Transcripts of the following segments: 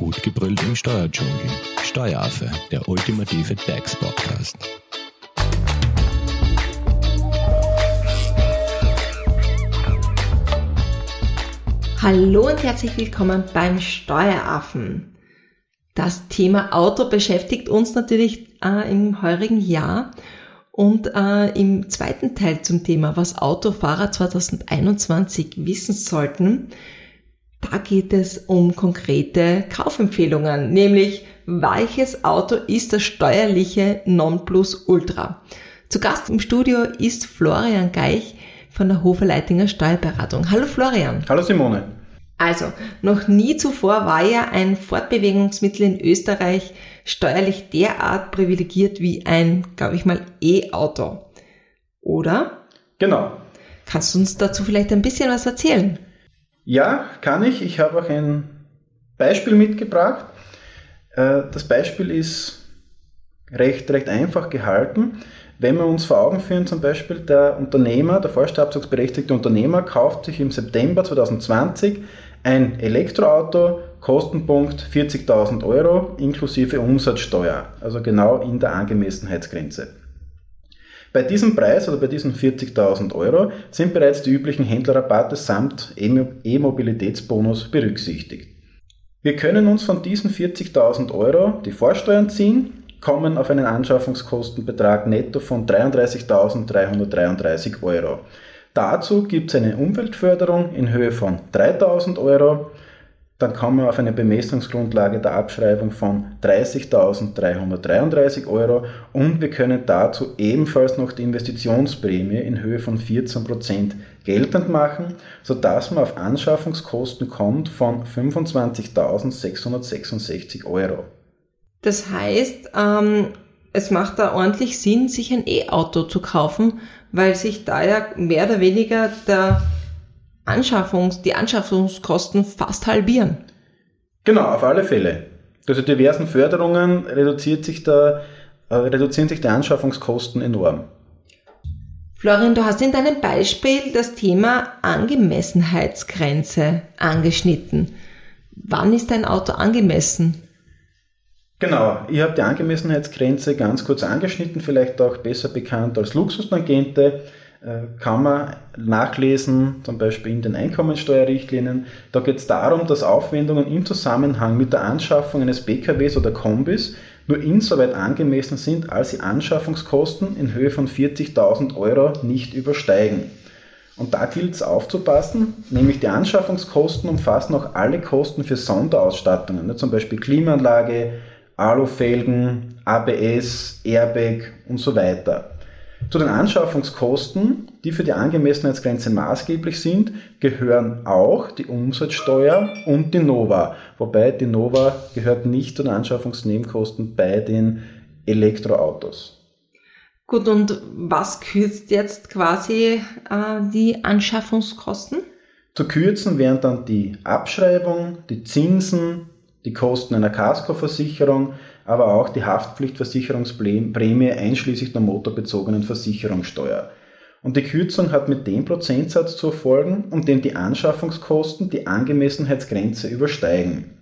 Gut gebrüllt im Steuerdschungel. Steueraffe, der ultimative DAX-Podcast. Hallo und herzlich willkommen beim Steueraffen. Das Thema Auto beschäftigt uns natürlich äh, im heurigen Jahr und äh, im zweiten Teil zum Thema, was Autofahrer 2021 wissen sollten, da geht es um konkrete Kaufempfehlungen, nämlich welches Auto ist das steuerliche Nonplusultra. Zu Gast im Studio ist Florian Geich von der Hofer-Leitinger Steuerberatung. Hallo Florian. Hallo Simone. Also, noch nie zuvor war ja ein Fortbewegungsmittel in Österreich steuerlich derart privilegiert wie ein, glaube ich mal, E-Auto. Oder? Genau. Kannst du uns dazu vielleicht ein bisschen was erzählen? Ja, kann ich. Ich habe auch ein Beispiel mitgebracht. Äh, das Beispiel ist recht, recht einfach gehalten. Wenn wir uns vor Augen führen, zum Beispiel der Unternehmer, der vollsteuerabzugsberechtigte Unternehmer kauft sich im September 2020 ein Elektroauto, Kostenpunkt 40.000 Euro inklusive Umsatzsteuer, also genau in der Angemessenheitsgrenze. Bei diesem Preis oder bei diesen 40.000 Euro sind bereits die üblichen Händlerrabatte samt E-Mobilitätsbonus berücksichtigt. Wir können uns von diesen 40.000 Euro die Vorsteuern ziehen, kommen auf einen Anschaffungskostenbetrag netto von 33.333 Euro. Dazu gibt es eine Umweltförderung in Höhe von 3.000 Euro, dann kommen wir auf eine Bemessungsgrundlage der Abschreibung von 30.333 Euro und wir können dazu ebenfalls noch die Investitionsprämie in Höhe von 14% geltend machen, sodass man auf Anschaffungskosten kommt von 25.666 Euro. Das heißt, ähm, es macht da ordentlich Sinn, sich ein E-Auto zu kaufen, weil sich da ja mehr oder weniger der Anschaffungs-, die Anschaffungskosten fast halbieren. Genau, auf alle Fälle. Durch die diversen Förderungen reduziert sich der, äh, reduzieren sich die Anschaffungskosten enorm. Florian, du hast in deinem Beispiel das Thema Angemessenheitsgrenze angeschnitten. Wann ist ein Auto angemessen? Genau, ich habe die Angemessenheitsgrenze ganz kurz angeschnitten, vielleicht auch besser bekannt als Luxustangente. Äh, kann man nachlesen, zum Beispiel in den Einkommensteuerrichtlinien. Da geht es darum, dass Aufwendungen im Zusammenhang mit der Anschaffung eines PKWs oder Kombis nur insoweit angemessen sind, als die Anschaffungskosten in Höhe von 40.000 Euro nicht übersteigen. Und da gilt es aufzupassen, nämlich die Anschaffungskosten umfassen auch alle Kosten für Sonderausstattungen, ne, zum Beispiel Klimaanlage, Alufelgen, ABS, Airbag und so weiter. Zu den Anschaffungskosten, die für die Angemessenheitsgrenze maßgeblich sind, gehören auch die Umsatzsteuer und die NOVA. Wobei die NOVA gehört nicht zu den Anschaffungsnebenkosten bei den Elektroautos. Gut, und was kürzt jetzt quasi äh, die Anschaffungskosten? Zu kürzen wären dann die Abschreibung, die Zinsen, die Kosten einer Kaskoversicherung, aber auch die Haftpflichtversicherungsprämie einschließlich der motorbezogenen Versicherungssteuer. Und die Kürzung hat mit dem Prozentsatz zu erfolgen, um den die Anschaffungskosten die Angemessenheitsgrenze übersteigen.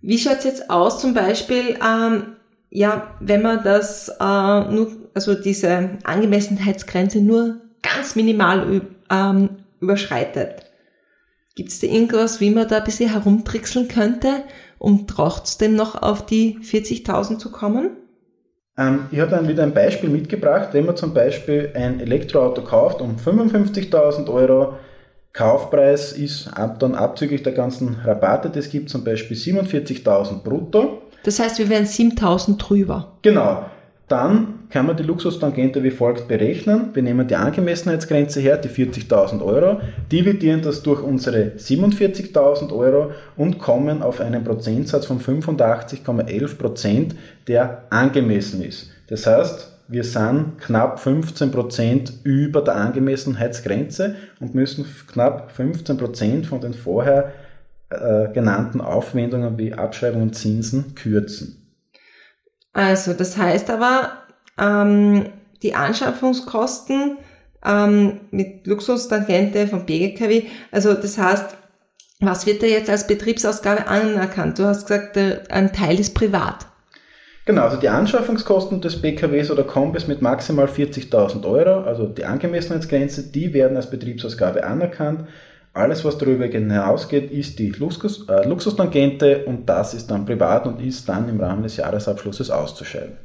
Wie schaut es jetzt aus, zum Beispiel, ähm, ja, wenn man das äh, nur, also diese Angemessenheitsgrenze nur ganz minimal ähm, überschreitet? Gibt es da irgendwas, wie man da ein bisschen herumtrickseln könnte, um trotzdem noch auf die 40.000 zu kommen? Ähm, ich habe dann wieder ein Beispiel mitgebracht. Wenn man zum Beispiel ein Elektroauto kauft um 55.000 Euro, Kaufpreis ist dann abzüglich der ganzen Rabatte, das gibt zum Beispiel 47.000 brutto. Das heißt, wir wären 7.000 drüber. Genau. Dann kann man die Luxustangente wie folgt berechnen. Wir nehmen die Angemessenheitsgrenze her, die 40.000 Euro, dividieren das durch unsere 47.000 Euro und kommen auf einen Prozentsatz von 85,11 Prozent, der angemessen ist. Das heißt, wir sind knapp 15 Prozent über der Angemessenheitsgrenze und müssen knapp 15 Prozent von den vorher äh, genannten Aufwendungen wie Abschreibung und Zinsen kürzen. Also das heißt aber, ähm, die Anschaffungskosten ähm, mit Luxustangente von BGKW, also das heißt, Was wird da jetzt als Betriebsausgabe anerkannt? Du hast gesagt, ein Teil ist privat. Genau, also die Anschaffungskosten des BKWs oder Kombis mit maximal 40.000 Euro, also die Angemessenheitsgrenze, die werden als Betriebsausgabe anerkannt. Alles, was darüber hinausgeht, ist die Luxus, äh, Luxustangente und das ist dann privat und ist dann im Rahmen des Jahresabschlusses auszuscheiden.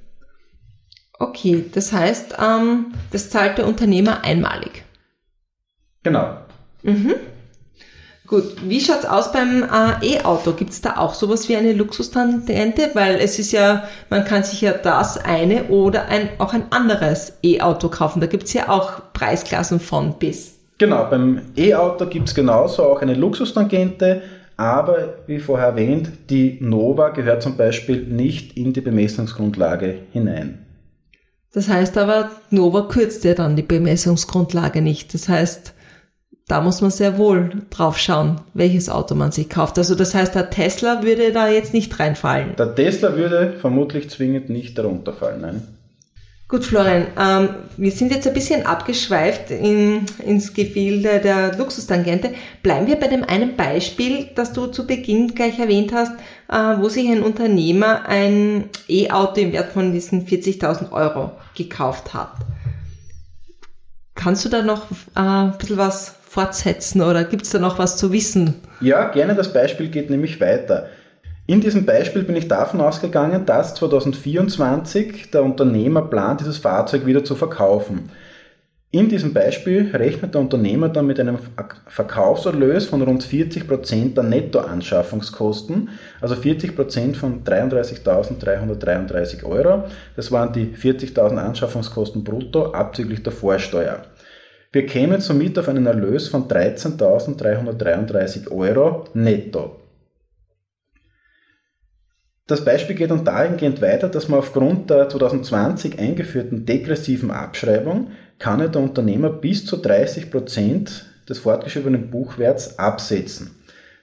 Okay, das heißt, ähm, das zahlt der Unternehmer einmalig. Genau. Mhm. Gut, wie schaut's aus beim äh, E-Auto? Gibt's da auch sowas wie eine Luxustangente? Weil es ist ja, man kann sich ja das eine oder ein, auch ein anderes E-Auto kaufen. Da gibt's ja auch Preisklassen von bis. Genau, beim E-Auto gibt's genauso auch eine Luxustangente, aber wie vorher erwähnt, die Nova gehört zum Beispiel nicht in die Bemessungsgrundlage hinein. Das heißt aber, Nova kürzt ja dann die Bemessungsgrundlage nicht. Das heißt, da muss man sehr wohl drauf schauen, welches Auto man sich kauft. Also das heißt, der Tesla würde da jetzt nicht reinfallen. Der Tesla würde vermutlich zwingend nicht darunter fallen, nein. Gut, Florian, ähm, wir sind jetzt ein bisschen abgeschweift in, ins Gefilde der Luxustangente. Bleiben wir bei dem einen Beispiel, das du zu Beginn gleich erwähnt hast, äh, wo sich ein Unternehmer ein E-Auto im Wert von diesen 40.000 Euro gekauft hat. Kannst du da noch äh, ein bisschen was fortsetzen oder gibt es da noch was zu wissen? Ja, gerne. Das Beispiel geht nämlich weiter. In diesem Beispiel bin ich davon ausgegangen, dass 2024 der Unternehmer plant, dieses Fahrzeug wieder zu verkaufen. In diesem Beispiel rechnet der Unternehmer dann mit einem Verkaufserlös von rund 40% der Nettoanschaffungskosten, also 40% von 33.333 Euro. Das waren die 40.000 Anschaffungskosten brutto abzüglich der Vorsteuer. Wir kämen somit auf einen Erlös von 13.333 Euro netto. Das Beispiel geht dann dahingehend weiter, dass man aufgrund der 2020 eingeführten degressiven Abschreibung kann der Unternehmer bis zu 30 Prozent des fortgeschriebenen Buchwerts absetzen.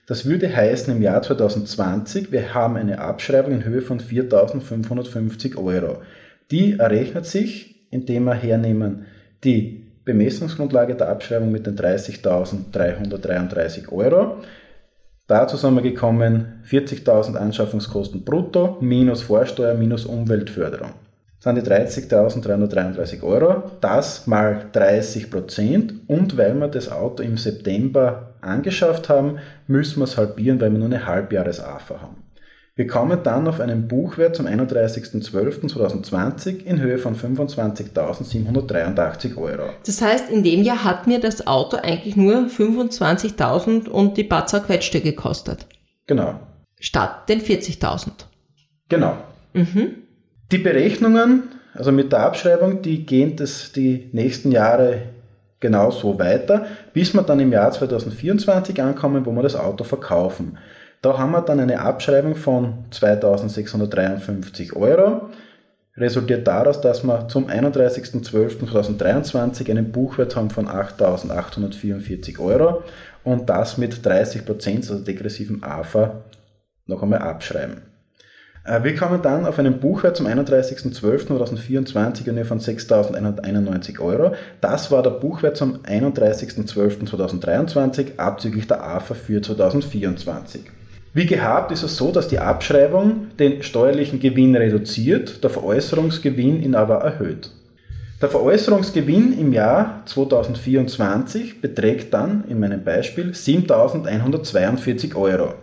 Das würde heißen, im Jahr 2020, wir haben eine Abschreibung in Höhe von 4.550 Euro. Die errechnet sich, indem wir hernehmen die Bemessungsgrundlage der Abschreibung mit den 30.333 Euro Dazu sind wir gekommen 40.000 Anschaffungskosten brutto minus Vorsteuer minus Umweltförderung. Das sind die 30.333 Euro, das mal 30 Prozent und weil wir das Auto im September angeschafft haben, müssen wir es halbieren, weil wir nur eine Halbjahres-AFA haben. Wir kommen dann auf einen Buchwert zum 31.12.2020 in Höhe von 25.783 Euro. Das heißt, in dem Jahr hat mir das Auto eigentlich nur 25.000 und die Batzer Quetschte gekostet. Genau. Statt den 40.000. Genau. Mhm. Die Berechnungen, also mit der Abschreibung, die gehen das die nächsten Jahre genauso weiter, bis wir dann im Jahr 2024 ankommen, wo wir das Auto verkaufen. Da haben wir dann eine Abschreibung von 2653 Euro. Resultiert daraus, dass wir zum 31.12.2023 einen Buchwert haben von 8.844 Euro und das mit 30%, also degressivem AFA, noch einmal abschreiben. Äh, wir kommen dann auf einen Buchwert zum 31.12.2024 in Höhe von 6.191 Euro. Das war der Buchwert zum 31.12.2023 abzüglich der AFA für 2024. Wie gehabt ist es so, dass die Abschreibung den steuerlichen Gewinn reduziert, der Veräußerungsgewinn ihn aber erhöht. Der Veräußerungsgewinn im Jahr 2024 beträgt dann in meinem Beispiel 7.142 Euro.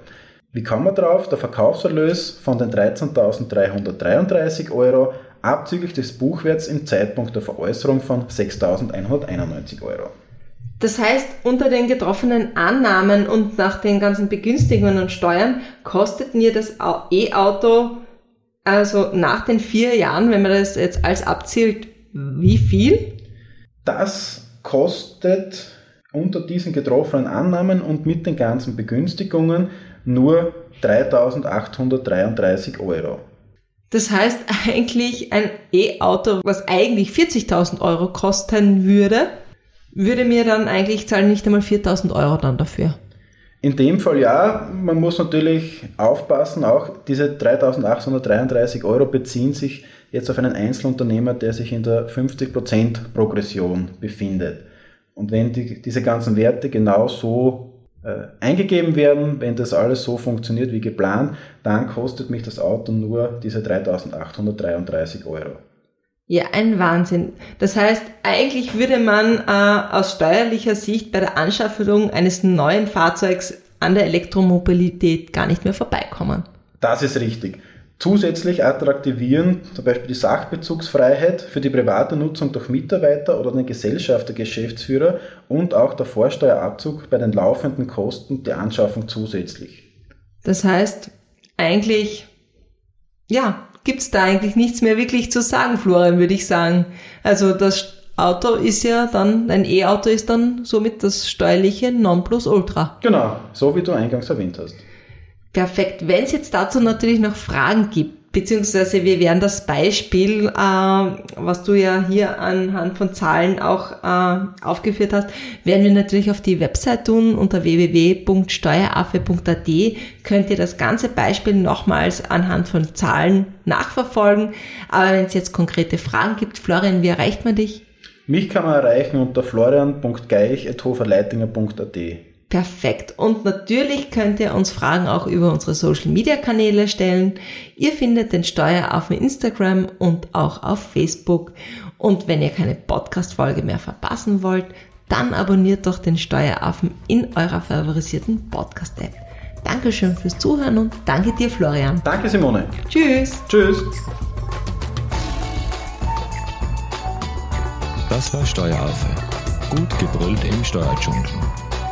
Wie kommen wir drauf? Der Verkaufserlös von den 13.333 Euro abzüglich des Buchwerts im Zeitpunkt der Veräußerung von 6.191 Euro. Das heißt, unter den getroffenen Annahmen und nach den ganzen Begünstigungen und Steuern kostet mir das E-Auto also nach den vier Jahren, wenn man das jetzt als abzielt, wie viel? Das kostet unter diesen getroffenen Annahmen und mit den ganzen Begünstigungen nur 3.833 Euro. Das heißt eigentlich ein E-Auto, was eigentlich 40.000 Euro kosten würde, würde mir dann eigentlich zahlen nicht einmal 4000 Euro dann dafür. In dem Fall ja, man muss natürlich aufpassen, auch diese 3833 Euro beziehen sich jetzt auf einen Einzelunternehmer, der sich in der 50% Progression befindet. Und wenn die, diese ganzen Werte genau so äh, eingegeben werden. Wenn das alles so funktioniert wie geplant, dann kostet mich das Auto nur diese 3.833 Euro. Ja, ein Wahnsinn. Das heißt, eigentlich würde man äh, aus steuerlicher Sicht bei der Anschaffung eines neuen Fahrzeugs an der Elektromobilität gar nicht mehr vorbeikommen. Das ist richtig. Zusätzlich attraktivieren zum Beispiel die Sachbezugsfreiheit für die private Nutzung durch Mitarbeiter oder den Gesellschafter, Geschäftsführer und auch der Vorsteuerabzug bei den laufenden Kosten der Anschaffung zusätzlich. Das heißt, eigentlich, ja, gibt's da eigentlich nichts mehr wirklich zu sagen, Florian, würde ich sagen. Also das Auto ist ja dann, ein E-Auto ist dann somit das steuerliche Nonplusultra. Genau, so wie du eingangs erwähnt hast. Perfekt. Wenn es jetzt dazu natürlich noch Fragen gibt, beziehungsweise wir werden das Beispiel, äh, was du ja hier anhand von Zahlen auch äh, aufgeführt hast, werden wir natürlich auf die Website tun unter www.steueraffe.at könnt ihr das ganze Beispiel nochmals anhand von Zahlen nachverfolgen. Aber wenn es jetzt konkrete Fragen gibt, Florian, wie erreicht man dich? Mich kann man erreichen unter florian.geich.hoferleitinger.at. Perfekt. Und natürlich könnt ihr uns Fragen auch über unsere Social Media Kanäle stellen. Ihr findet den Steuer auf Instagram und auch auf Facebook. Und wenn ihr keine Podcast-Folge mehr verpassen wollt, dann abonniert doch den Steueraffen in eurer favorisierten Podcast-App. Dankeschön fürs Zuhören und danke dir, Florian. Danke, Simone. Tschüss. Tschüss. Das war Steueraffe. Gut gebrüllt im Steuerdschungel.